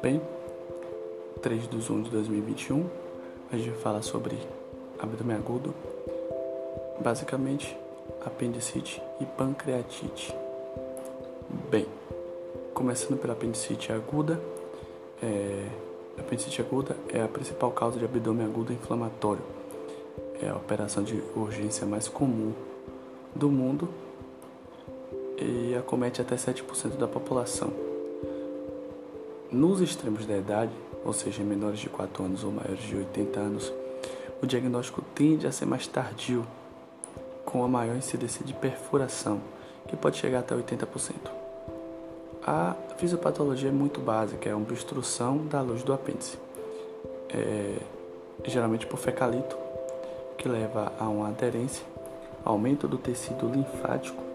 Bem, 3 de 1 de 2021, a gente vai falar sobre abdômen agudo, basicamente apendicite e pancreatite. Bem, começando pela apendicite aguda, é, a apendicite aguda é a principal causa de abdômen agudo inflamatório. É a operação de urgência mais comum do mundo e acomete até 7% da população. Nos extremos da idade, ou seja, menores de 4 anos ou maiores de 80 anos, o diagnóstico tende a ser mais tardio, com a maior incidência de perfuração, que pode chegar até 80%. A fisiopatologia é muito básica, é uma obstrução da luz do apêndice, é, geralmente por fecalito, que leva a uma aderência, aumento do tecido linfático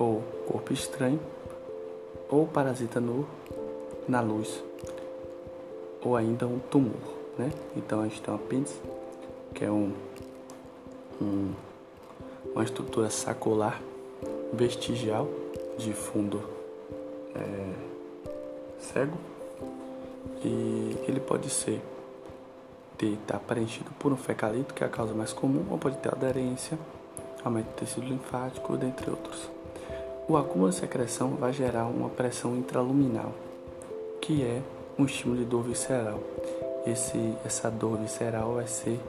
ou corpo estranho, ou parasita no, na luz, ou ainda um tumor. Né? Então a gente tem um apêndice, que é um, um, uma estrutura sacular vestigial de fundo é, cego e ele pode ser ter tá preenchido por um fecalito, que é a causa mais comum, ou pode ter aderência, aumento do tecido linfático, dentre outros. O acúmulo de secreção vai gerar uma pressão intraluminal, que é um estímulo de dor visceral. Esse, essa dor visceral vai ser,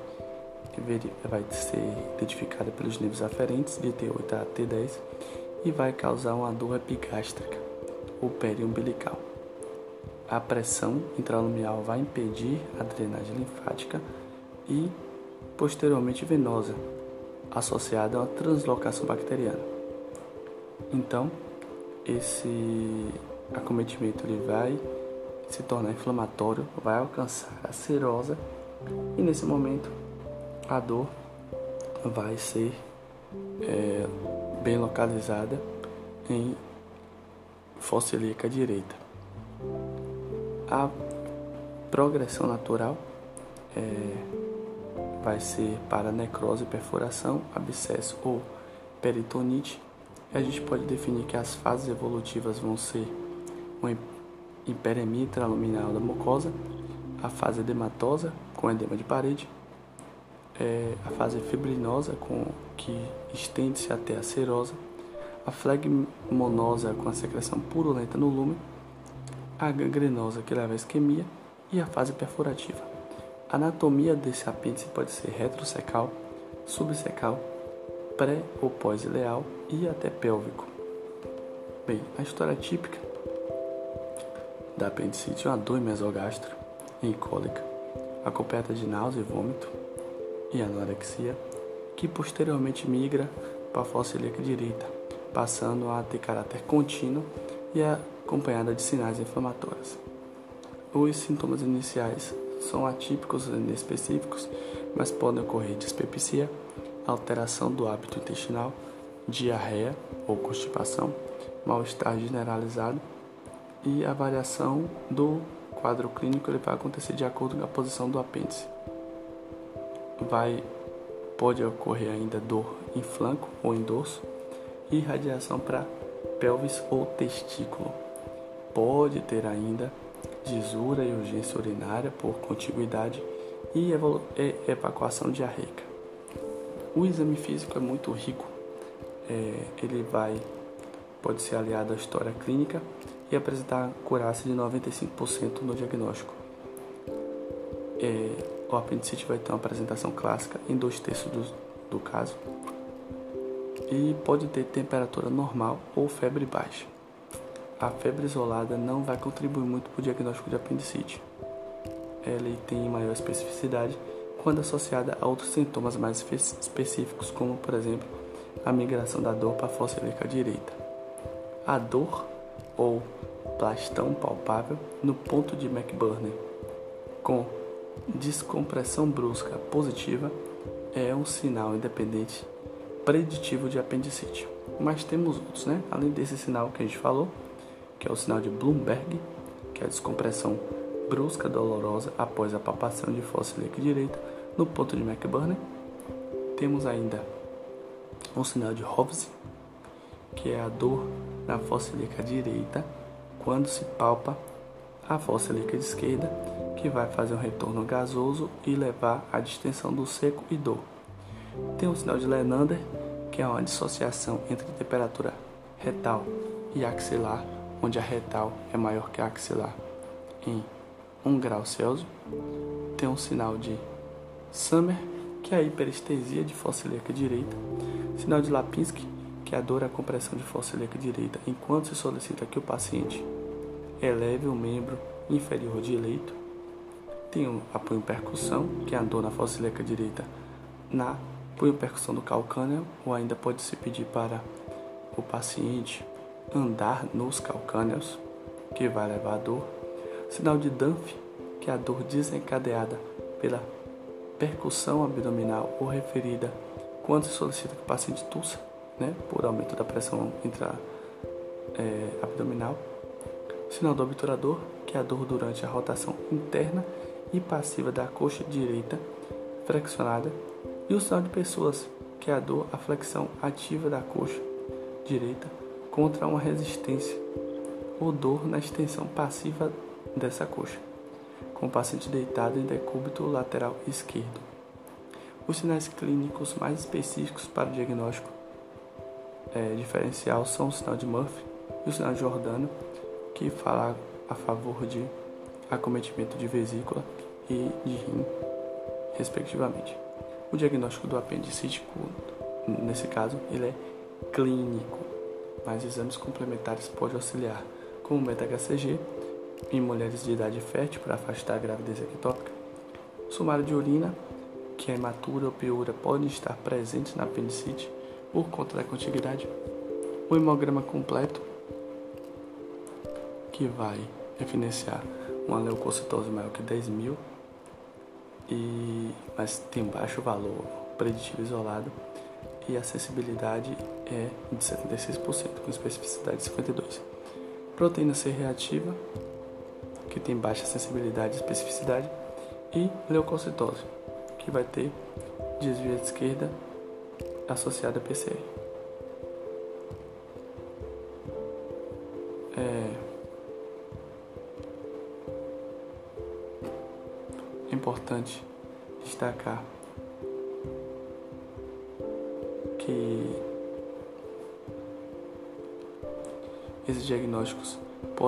vai ser identificada pelos nervos aferentes de T8 a T10 e vai causar uma dor epigástrica ou periumbilical. A pressão intraluminal vai impedir a drenagem linfática e posteriormente venosa, associada a uma translocação bacteriana. Então, esse acometimento ele vai se tornar inflamatório, vai alcançar a serosa e nesse momento a dor vai ser é, bem localizada em fossa ilíaca direita. A progressão natural é, vai ser para necrose, perfuração, abscesso ou peritonite. A gente pode definir que as fases evolutivas vão ser uma hiperemia intraluminal da mucosa, a fase edematosa, com edema de parede, é, a fase fibrinosa, com, que estende-se até a serosa, a flegmonosa, com a secreção purulenta no lume, a gangrenosa, que leva à isquemia, e a fase perfurativa. A anatomia desse apêndice pode ser retrocecal, subsecal, pré ou pós-ileal e até pélvico. Bem, a história típica da apendicite é uma dor mesogástrica e cólica, acompanhada de náusea e vômito e anorexia, que posteriormente migra para a fossa ilíaca direita, passando a ter caráter contínuo e acompanhada de sinais inflamatórios. Os sintomas iniciais são atípicos e inespecíficos, mas podem ocorrer dispepsia, alteração do hábito intestinal, diarreia ou constipação, mal-estar generalizado e a variação do quadro clínico ele vai acontecer de acordo com a posição do apêndice. Vai pode ocorrer ainda dor em flanco ou em dorso e radiação para pelvis ou testículo. Pode ter ainda gisura e urgência urinária por contiguidade e evacuação diarreica. O exame físico é muito rico. É, ele vai pode ser aliado à história clínica e apresentar curaça de 95% no diagnóstico. É, o apendicite vai ter uma apresentação clássica em dois terços do, do caso e pode ter temperatura normal ou febre baixa. A febre isolada não vai contribuir muito para o diagnóstico de apendicite. Ela tem maior especificidade quando associada a outros sintomas mais específicos, como por exemplo a migração da dor para a fossa ilíaca direita. A dor ou plastão palpável no ponto de McBurney, com descompressão brusca positiva, é um sinal independente preditivo de apendicite. Mas temos outros, né? Além desse sinal que a gente falou, que é o sinal de Bloomberg, que é a descompressão brusca dolorosa após a palpação de fossa ilíaca direita no ponto de McBurney. Temos ainda o sinal de Hovse, que é a dor na fossa ilíaca direita, quando se palpa a fossa ilíaca esquerda, que vai fazer um retorno gasoso e levar à distensão do seco e dor. Tem o sinal de Lenander, que é uma dissociação entre temperatura retal e axilar, onde a retal é maior que a axilar em 1 grau Celsius. Tem um sinal de Summer, que é a hiperestesia de fossa ilíaca direita. Sinal de Lapinski, que é a dor à compressão de fossa ilíaca direita, enquanto se solicita que o paciente eleve o membro inferior direito. Tem o apoio percussão, que é a dor na fossa ilíaca direita na apoio percussão do calcâneo, ou ainda pode se pedir para o paciente andar nos calcâneos, que vai levar a dor. Sinal de Dunphy, que é a dor desencadeada pela percussão abdominal ou referida quando se solicita que o paciente tussa, né, por aumento da pressão intra, é, abdominal. Sinal do obturador, que é a dor durante a rotação interna e passiva da coxa direita flexionada. E o sinal de pessoas, que é a dor, a flexão ativa da coxa direita contra uma resistência ou dor na extensão passiva dessa coxa, com o paciente deitado em decúbito lateral esquerdo. Os sinais clínicos mais específicos para o diagnóstico é, diferencial são o sinal de Murphy e o sinal de Jordano, que fala a favor de acometimento de vesícula e de rim, respectivamente. O diagnóstico do apendicite, nesse caso, ele é clínico, mas exames complementares podem auxiliar, como o beta-HCG em mulheres de idade fértil para afastar a gravidez ectópica. Sumário de urina, que é imatura ou piura, podem estar presentes na apendicite por conta da contiguidade. O hemograma completo, que vai evidenciar uma leucocitose maior que 10 mil, e, mas tem baixo valor preditivo isolado e a sensibilidade é de 76%, com especificidade de 52%. Proteína C reativa, que tem baixa sensibilidade e especificidade, e leucocitose, que vai ter desvio de esquerda associada a PCR.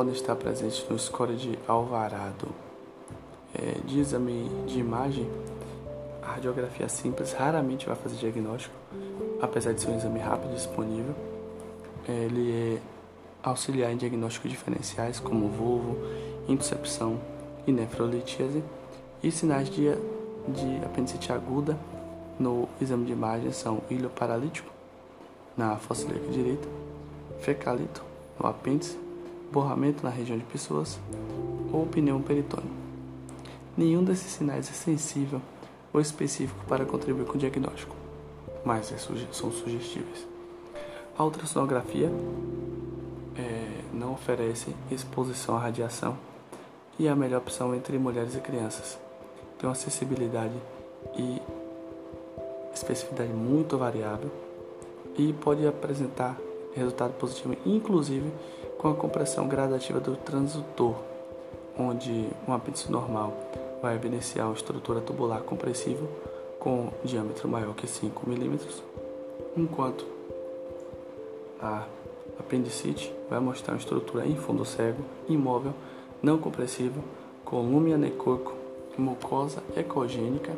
Podem estar presentes no score de Alvarado. É, de exame de imagem, a radiografia simples raramente vai fazer diagnóstico, apesar de ser um exame rápido e disponível. É, ele é auxiliar em diagnósticos diferenciais como vulvo, intercepção e nefrolitíase e sinais de, de apendicite aguda no exame de imagem são ilho paralítico na fossa direita, fecalito no apêndice, borramento na região de pessoas ou pneu peritônio. Nenhum desses sinais é sensível ou específico para contribuir com o diagnóstico, mas é são sugestíveis. A ultrassonografia é, não oferece exposição à radiação e é a melhor opção entre mulheres e crianças. Tem uma acessibilidade e especificidade muito variável e pode apresentar resultado positivo, inclusive com a compressão gradativa do transdutor, onde um apêndice normal vai evidenciar uma estrutura tubular compressível com diâmetro maior que 5 mm, enquanto a apendicite vai mostrar uma estrutura em fundo cego, imóvel, não compressível, com lume anecoico, mucosa ecogênica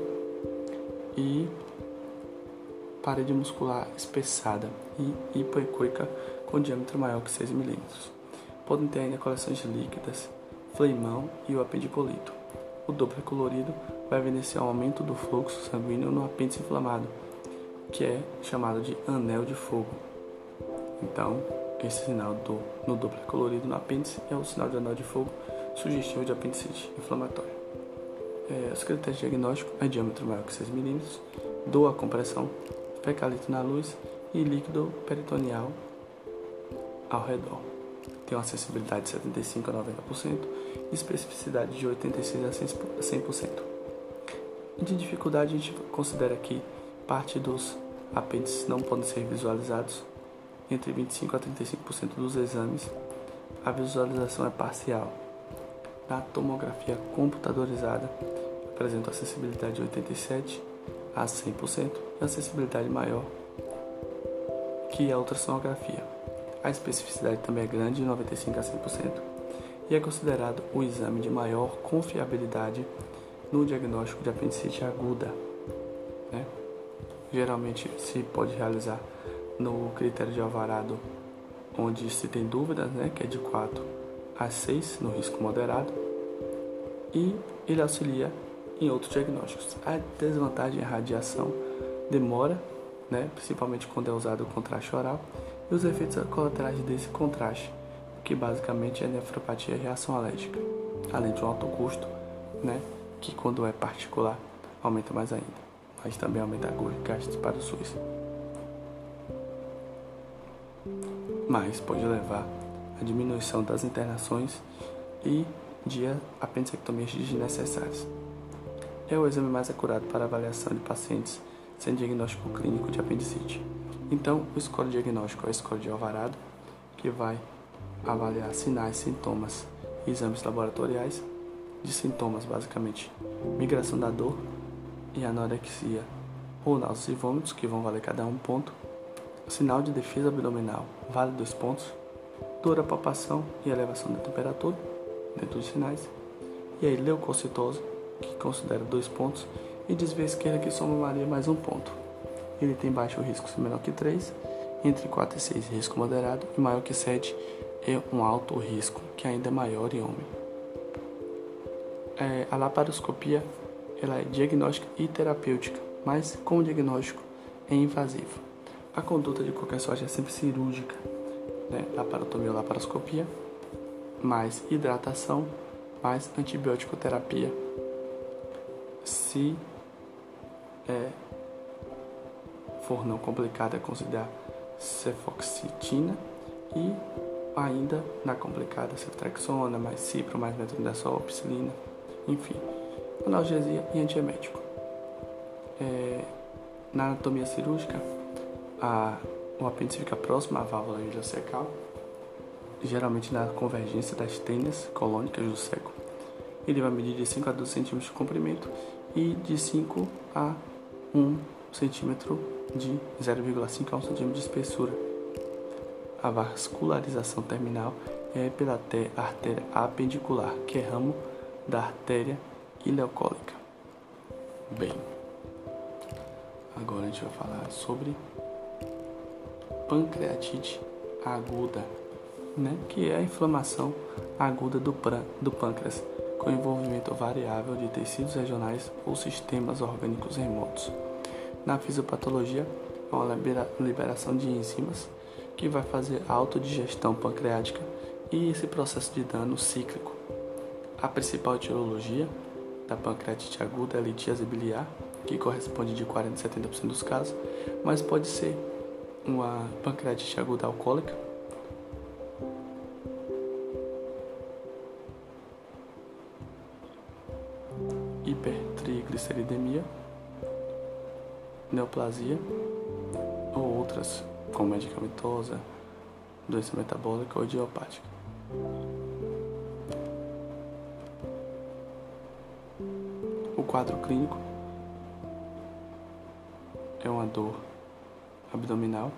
e parede muscular espessada e hipoecoica com diâmetro maior que 6 mm. Podem ter ainda coleções líquidas, fleimão e o apendicolito. O Doppler colorido vai evidenciar um aumento do fluxo sanguíneo no apêndice inflamado, que é chamado de anel de fogo. Então, esse sinal do, no Doppler colorido no apêndice é o sinal de anel de fogo sugestivo de apendicite inflamatória. É, os critérios diagnósticos é diâmetro maior que 6 mm, dor a compressão, fecalito na luz e líquido peritoneal ao redor. Tem uma acessibilidade de 75 a 90% e especificidade de 86 a 100%. De dificuldade, a gente considera que parte dos apêndices não podem ser visualizados entre 25 a 35% dos exames, a visualização é parcial. Na tomografia computadorizada, apresenta acessibilidade de 87 a 100% e acessibilidade maior que a ultrassonografia. A especificidade também é grande, de 95 a 100%, e é considerado o exame de maior confiabilidade no diagnóstico de apendicite aguda. Né? Geralmente se pode realizar no critério de alvarado, onde se tem dúvidas, né, que é de 4 a 6 no risco moderado, e ele auxilia em outros diagnósticos. A desvantagem é a radiação, demora, né, principalmente quando é usado o contraste oral, e os efeitos colaterais desse contraste, que basicamente é nefropatia e reação alérgica, além de um alto custo, né, que quando é particular aumenta mais ainda, mas também aumenta gastos para o SUS. Mas pode levar à diminuição das internações e de apendicectomias desnecessárias. É o exame mais acurado para avaliação de pacientes sem diagnóstico clínico de apendicite. Então, o score diagnóstico é o score de Alvarado, que vai avaliar sinais, sintomas e exames laboratoriais de sintomas, basicamente. Migração da dor e anorexia ou náuseas e vômitos, que vão valer cada um ponto, sinal de defesa abdominal, vale dois pontos, dor a palpação e elevação da temperatura, dentro dos sinais, e aí leucocitose, que considera dois pontos, e desvio esquerda que somaria mais um ponto. Ele tem baixo risco menor que 3, entre 4 e 6 risco moderado e maior que 7 é um alto risco, que ainda é maior em homem. É, a laparoscopia ela é diagnóstica e terapêutica, mas com diagnóstico é invasivo. A conduta de qualquer sorte é sempre cirúrgica, né? laparotomia ou laparoscopia, mais hidratação, mais antibiótico terapia se é, for não complicada, considerar cefoxitina e ainda na complicada ceftriaxona, mais cipro, mais metronidazol, psilina, enfim, analgesia e antiemético. É, na anatomia cirúrgica, a, o apêndice fica próximo à válvula ileocecal, geralmente na convergência das tênias colônicas do seco. Ele vai medir de 5 a 12 centímetros de comprimento e de 5 a 1 centímetro de 0,5 a 1 centímetro de espessura. A vascularização terminal é pela artéria apendicular, que é ramo da artéria ileocólica. Bem, agora a gente vai falar sobre pancreatite aguda, né? que é a inflamação aguda do, do pâncreas com envolvimento variável de tecidos regionais ou sistemas orgânicos remotos. Na fisiopatologia, é uma liberação de enzimas que vai fazer autodigestão pancreática e esse processo de dano cíclico. A principal etiologia da pancreatite aguda é a litíase biliar, que corresponde de 40 a 70% dos casos, mas pode ser uma pancreatite aguda alcoólica, hipertrigliceridemia, neoplasia ou outras, como medicamentosa, doença metabólica ou idiopática. O quadro clínico é uma dor abdominal,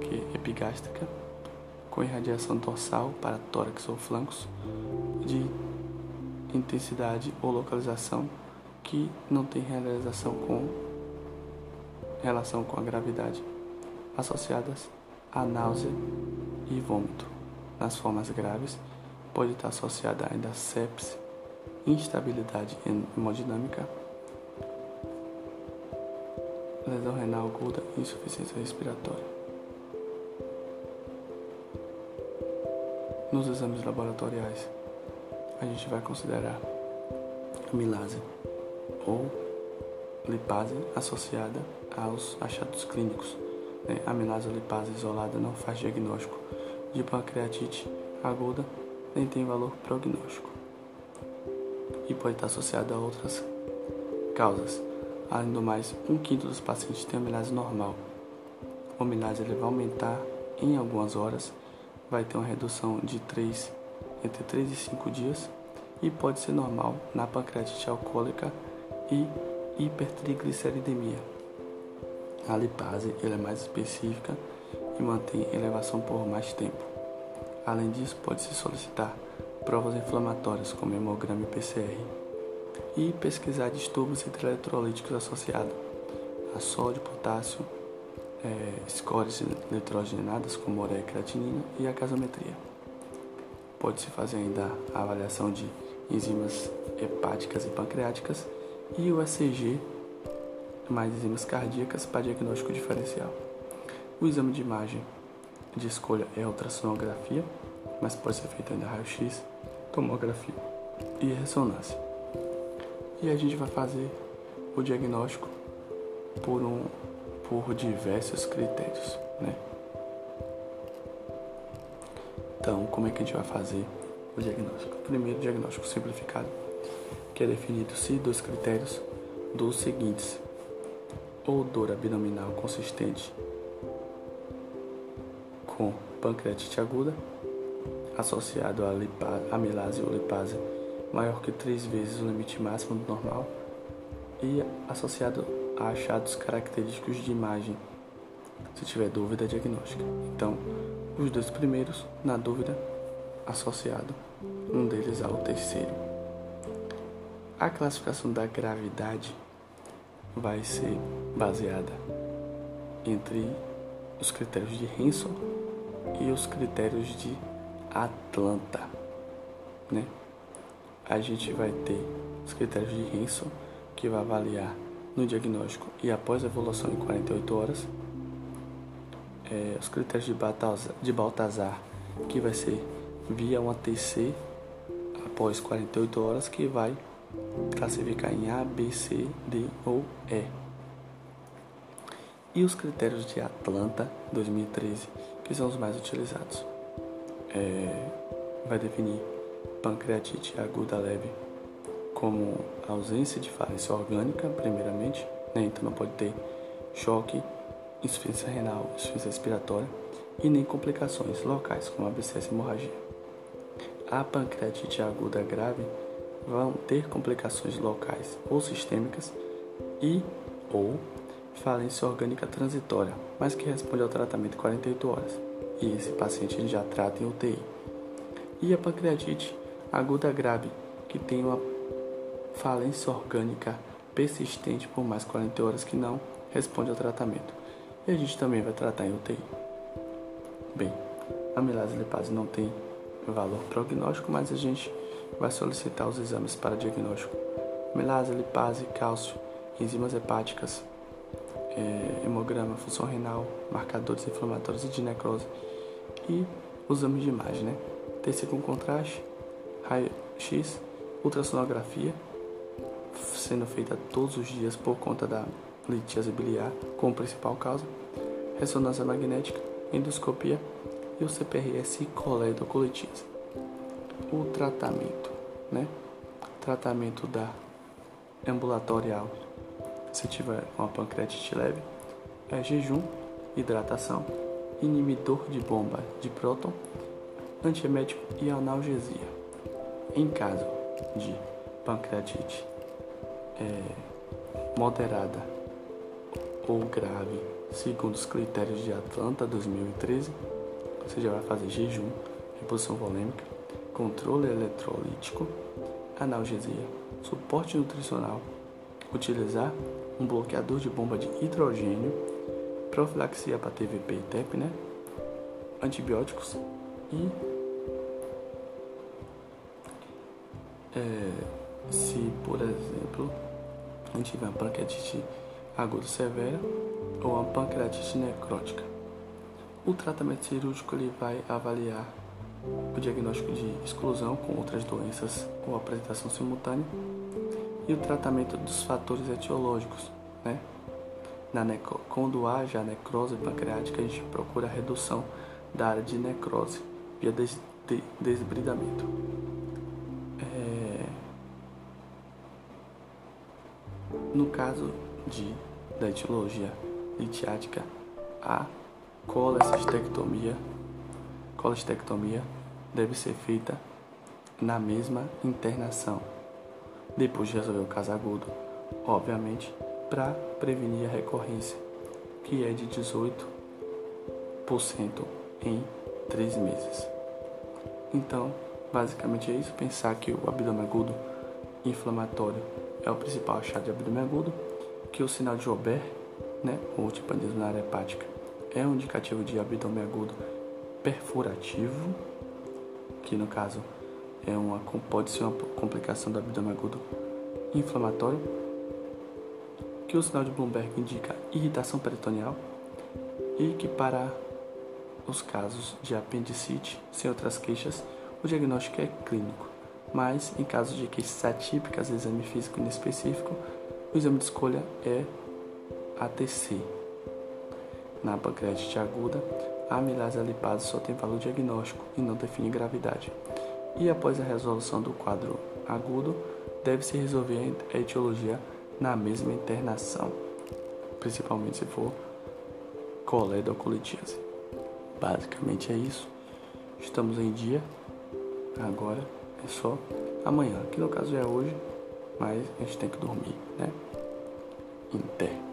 que é epigástrica, com irradiação dorsal para tórax ou flancos, de intensidade ou localização que não tem realização com relação com a gravidade, associadas a náusea e vômito. Nas formas graves, pode estar associada ainda a sepse, instabilidade hemodinâmica, lesão renal aguda e insuficiência respiratória. Nos exames laboratoriais, a gente vai considerar amilase ou lipase associada aos achados clínicos. Né? Amilase lipase isolada não faz diagnóstico de pancreatite aguda nem tem valor prognóstico e pode estar associada a outras causas. Além do mais, um quinto dos pacientes tem amilase normal. A amilase ele vai aumentar em algumas horas, vai ter uma redução de 3, entre 3 e 5 dias e pode ser normal na pancreatite alcoólica e hipertrigliceridemia. A lipase é mais específica e mantém elevação por mais tempo. Além disso, pode-se solicitar provas inflamatórias como hemograma e PCR e pesquisar distúrbios eletrolíticos associados a sódio, potássio, é, scores nitrogenadas como ureia e creatinina e a gasometria. Pode-se fazer ainda a avaliação de enzimas hepáticas e pancreáticas e o ECG mais enzimas cardíacas para diagnóstico diferencial. O exame de imagem de escolha é a ultrassonografia, mas pode ser feito ainda raio-x, tomografia e ressonância. E a gente vai fazer o diagnóstico por um por diversos critérios, né? Então, como é que a gente vai fazer o diagnóstico? Primeiro, diagnóstico simplificado, que é definido-se dos critérios dos seguintes: odor abdominal consistente com pancreatite aguda, associado a amilase ou lipase maior que três vezes o limite máximo do normal e associado a achados característicos de imagem, se tiver dúvida diagnóstica. Então, os dois primeiros, na dúvida, associado um deles ao terceiro. A classificação da gravidade vai ser baseada entre os critérios de Hanson e os critérios de Atlanta, né? A gente vai ter os critérios de Hanson que vai avaliar no diagnóstico e após a evolução em 48 horas. É, os critérios de Baltazar, de Baltazar, que vai ser via um ATC após 48 horas, que vai classificar em A, B, C, D ou E. E os critérios de Atlanta 2013, que são os mais utilizados. É, vai definir pancreatite aguda leve como ausência de falência orgânica, primeiramente, né? então não pode ter choque, insuficiência renal, insuficiência respiratória e nem complicações locais, como abscesso e hemorragia. A pancreatite aguda grave vão ter complicações locais ou sistêmicas e ou falência orgânica transitória, mas que responde ao tratamento em 48 horas. E esse paciente já trata em UTI. E a pancreatite aguda grave, que tem uma falência orgânica persistente por mais 40 horas que não responde ao tratamento. E a gente também vai tratar em UTI. Bem, a amilase lipase não tem valor prognóstico, mas a gente vai solicitar os exames para diagnóstico. Amilase, lipase, cálcio, enzimas hepáticas, é, hemograma, função renal, marcadores inflamatórios e de necrose e os exames de imagem, né? TC com contraste, raio-x, ultrassonografia sendo feita todos os dias por conta da litíase biliar como principal causa, ressonância magnética, endoscopia e o CPRS coledocolitise. O tratamento, né? Tratamento da ambulatorial, se tiver uma pancreatite leve, é jejum, hidratação, inibidor de bomba de próton, antiemético e analgesia. Em caso de pancreatite é, moderada ou grave, segundo os critérios de Atlanta 2013, você já vai fazer jejum, reposição volêmica, controle eletrolítico, analgesia, suporte nutricional, utilizar um bloqueador de bomba de hidrogênio, profilaxia para TVP e TEP, né? antibióticos e é, se, por exemplo, a gente tiver uma pancreatite aguda severa ou uma pancreatite necrótica. O tratamento cirúrgico ele vai avaliar o diagnóstico de exclusão com outras doenças ou apresentação simultânea e o tratamento dos fatores etiológicos. Né? Na necro... Quando haja necrose pancreática, a gente procura a redução da área de necrose via des... de... desbridamento. No caso de, da etiologia litiática, há colestectomia, colestectomia deve ser feita na mesma internação, depois de resolver o caso agudo, obviamente, para prevenir a recorrência, que é de 18% em 3 meses. Então, basicamente é isso, pensar que o abdômen agudo inflamatório é o principal achado de abdômen agudo, que o sinal de Joubert, né, ou tipanismo na área hepática, é um indicativo de abdômen agudo perfurativo, que no caso é uma, pode ser uma complicação do abdômen agudo inflamatório, que o sinal de Bloomberg indica irritação peritoneal e que para os casos de apendicite, sem outras queixas, o diagnóstico é clínico, mas em casos de queixas atípicas, exame físico inespecífico, o exame de escolha é ATC. Na pancreatite aguda, a amilase alipase só tem valor diagnóstico e não define gravidade. E após a resolução do quadro agudo, deve-se resolver a etiologia na mesma internação, principalmente se for coledocolitíase. Basicamente é isso. Estamos em dia, agora é só amanhã, que no caso é hoje, mas a gente tem que dormir, né? Pé.